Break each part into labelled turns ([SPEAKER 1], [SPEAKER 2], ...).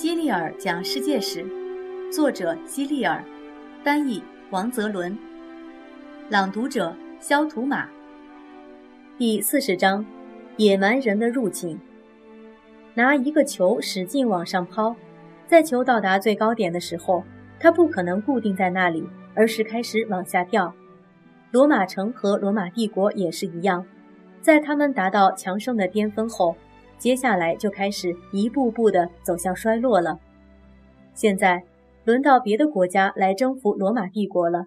[SPEAKER 1] 基利尔讲世界史，作者基利尔，翻译王泽伦，朗读者肖图马。第四十章：野蛮人的入侵。拿一个球使劲往上抛，在球到达最高点的时候，它不可能固定在那里，而是开始往下掉。罗马城和罗马帝国也是一样，在他们达到强盛的巅峰后。接下来就开始一步步地走向衰落了。现在轮到别的国家来征服罗马帝国了，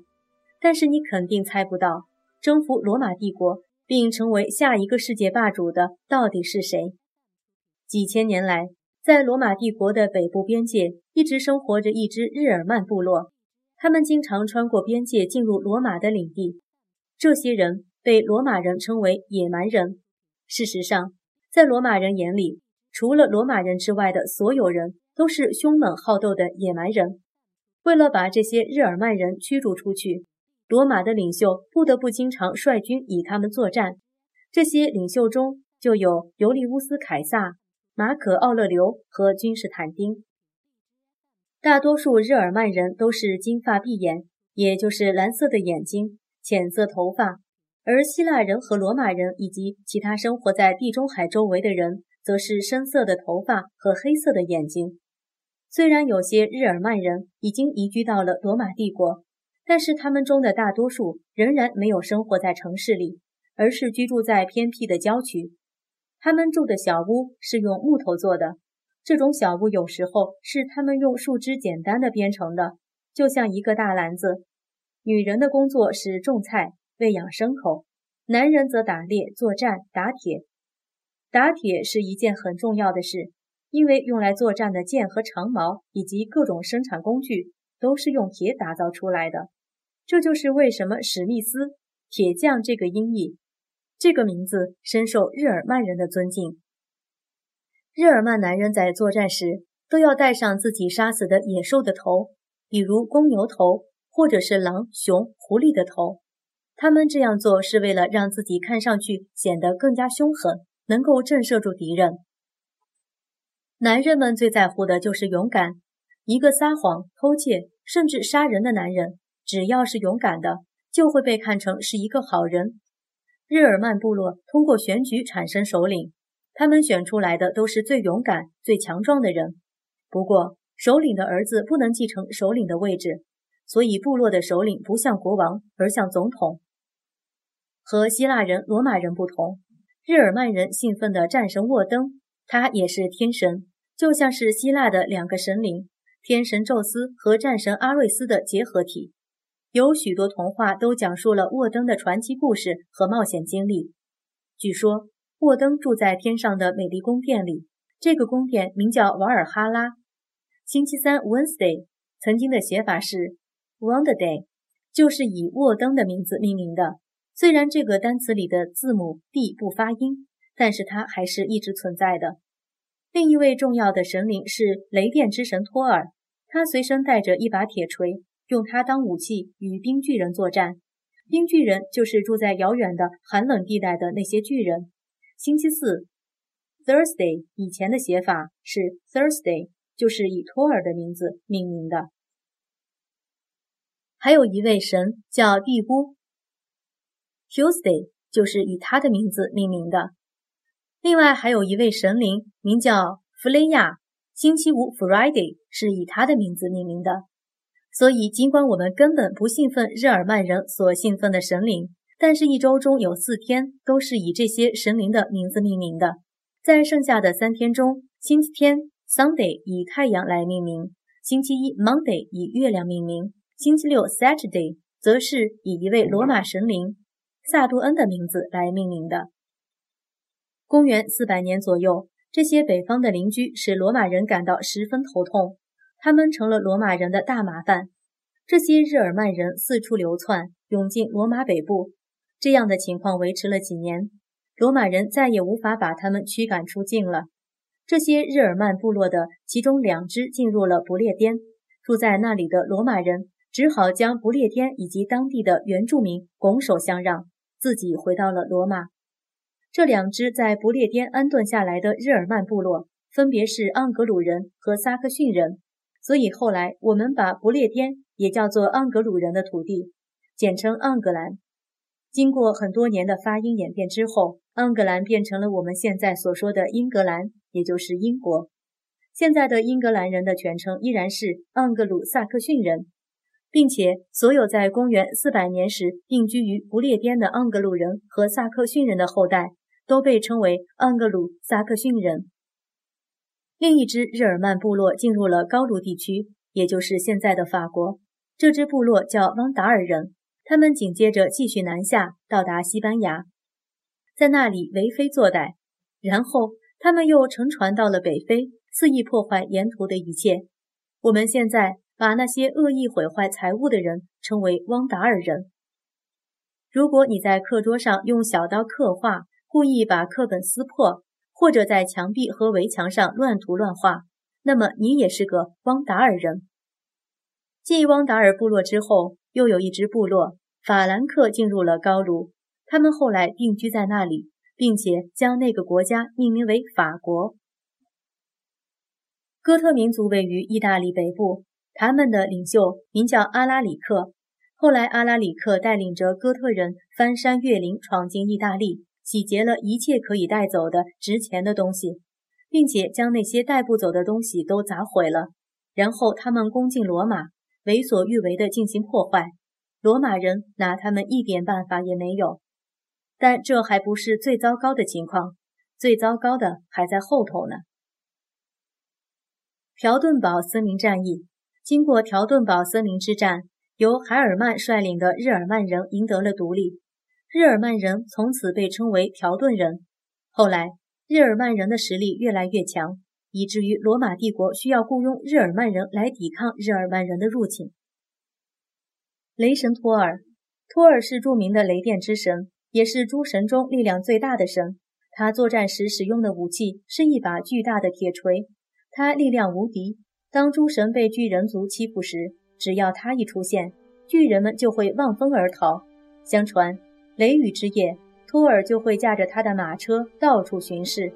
[SPEAKER 1] 但是你肯定猜不到，征服罗马帝国并成为下一个世界霸主的到底是谁？几千年来，在罗马帝国的北部边界一直生活着一支日耳曼部落，他们经常穿过边界进入罗马的领地。这些人被罗马人称为野蛮人。事实上，在罗马人眼里，除了罗马人之外的所有人都是凶猛好斗的野蛮人。为了把这些日耳曼人驱逐出去，罗马的领袖不得不经常率军与他们作战。这些领袖中就有尤利乌斯·凯撒、马可·奥勒留和君士坦丁。大多数日耳曼人都是金发碧眼，也就是蓝色的眼睛、浅色头发。而希腊人和罗马人以及其他生活在地中海周围的人，则是深色的头发和黑色的眼睛。虽然有些日耳曼人已经移居到了罗马帝国，但是他们中的大多数仍然没有生活在城市里，而是居住在偏僻的郊区。他们住的小屋是用木头做的，这种小屋有时候是他们用树枝简单的编成的，就像一个大篮子。女人的工作是种菜。喂养牲口，男人则打猎、作战、打铁。打铁是一件很重要的事，因为用来作战的剑和长矛以及各种生产工具都是用铁打造出来的。这就是为什么史密斯“铁匠”这个音译，这个名字深受日耳曼人的尊敬。日耳曼男人在作战时都要带上自己杀死的野兽的头，比如公牛头，或者是狼、熊、狐狸的头。他们这样做是为了让自己看上去显得更加凶狠，能够震慑住敌人。男人们最在乎的就是勇敢。一个撒谎、偷窃甚至杀人的男人，只要是勇敢的，就会被看成是一个好人。日耳曼部落通过选举产生首领，他们选出来的都是最勇敢、最强壮的人。不过，首领的儿子不能继承首领的位置，所以部落的首领不像国王，而像总统。和希腊人、罗马人不同，日耳曼人信奉的战神沃登，他也是天神，就像是希腊的两个神灵——天神宙斯和战神阿瑞斯的结合体。有许多童话都讲述了沃登的传奇故事和冒险经历。据说，沃登住在天上的美丽宫殿里，这个宫殿名叫瓦尔哈拉。星期三 （Wednesday） 曾经的写法是 Wonder Day，就是以沃登的名字命名的。虽然这个单词里的字母 D 不发音，但是它还是一直存在的。另一位重要的神灵是雷电之神托尔，他随身带着一把铁锤，用它当武器与冰巨人作战。冰巨人就是住在遥远的寒冷地带的那些巨人。星期四，Thursday 以前的写法是 Thursday，就是以托尔的名字命名的。还有一位神叫地乌。Tuesday 就是以他的名字命名的。另外还有一位神灵名叫弗雷亚，星期五 Friday 是以他的名字命名的。所以尽管我们根本不信奉日耳曼人所信奉的神灵，但是一周中有四天都是以这些神灵的名字命名的。在剩下的三天中，星期天 Sunday 以太阳来命名，星期一 Monday 以月亮命名，星期六 Saturday 则是以一位罗马神灵。萨杜恩的名字来命名的。公元四百年左右，这些北方的邻居使罗马人感到十分头痛，他们成了罗马人的大麻烦。这些日耳曼人四处流窜，涌进罗马北部。这样的情况维持了几年，罗马人再也无法把他们驱赶出境了。这些日耳曼部落的其中两支进入了不列颠，住在那里的罗马人只好将不列颠以及当地的原住民拱手相让。自己回到了罗马。这两支在不列颠安顿下来的日耳曼部落分别是盎格鲁人和萨克逊人，所以后来我们把不列颠也叫做盎格鲁人的土地，简称盎格兰。经过很多年的发音演变之后，盎格兰变成了我们现在所说的英格兰，也就是英国。现在的英格兰人的全称依然是盎格鲁撒克逊人。并且，所有在公元四百年时定居于不列颠的盎格鲁人和萨克逊人的后代，都被称为盎格鲁撒克逊人。另一支日耳曼部落进入了高卢地区，也就是现在的法国。这支部落叫汪达尔人。他们紧接着继续南下，到达西班牙，在那里为非作歹。然后，他们又乘船到了北非，肆意破坏沿途的一切。我们现在。把那些恶意毁坏财物的人称为汪达尔人。如果你在课桌上用小刀刻画，故意把课本撕破，或者在墙壁和围墙上乱涂乱画，那么你也是个汪达尔人。继汪达尔部落之后，又有一支部落法兰克进入了高卢，他们后来定居在那里，并且将那个国家命名为法国。哥特民族位于意大利北部。他们的领袖名叫阿拉里克。后来，阿拉里克带领着哥特人翻山越岭，闯进意大利，洗劫了一切可以带走的值钱的东西，并且将那些带不走的东西都砸毁了。然后，他们攻进罗马，为所欲为地进行破坏。罗马人拿他们一点办法也没有。但这还不是最糟糕的情况，最糟糕的还在后头呢。朴顿堡森林战役。经过条顿堡森林之战，由海尔曼率领的日耳曼人赢得了独立。日耳曼人从此被称为条顿人。后来，日耳曼人的实力越来越强，以至于罗马帝国需要雇佣日耳曼人来抵抗日耳曼人的入侵。雷神托尔，托尔是著名的雷电之神，也是诸神中力量最大的神。他作战时使用的武器是一把巨大的铁锤，他力量无敌。当诸神被巨人族欺负时，只要他一出现，巨人们就会望风而逃。相传，雷雨之夜，托尔就会驾着他的马车到处巡视，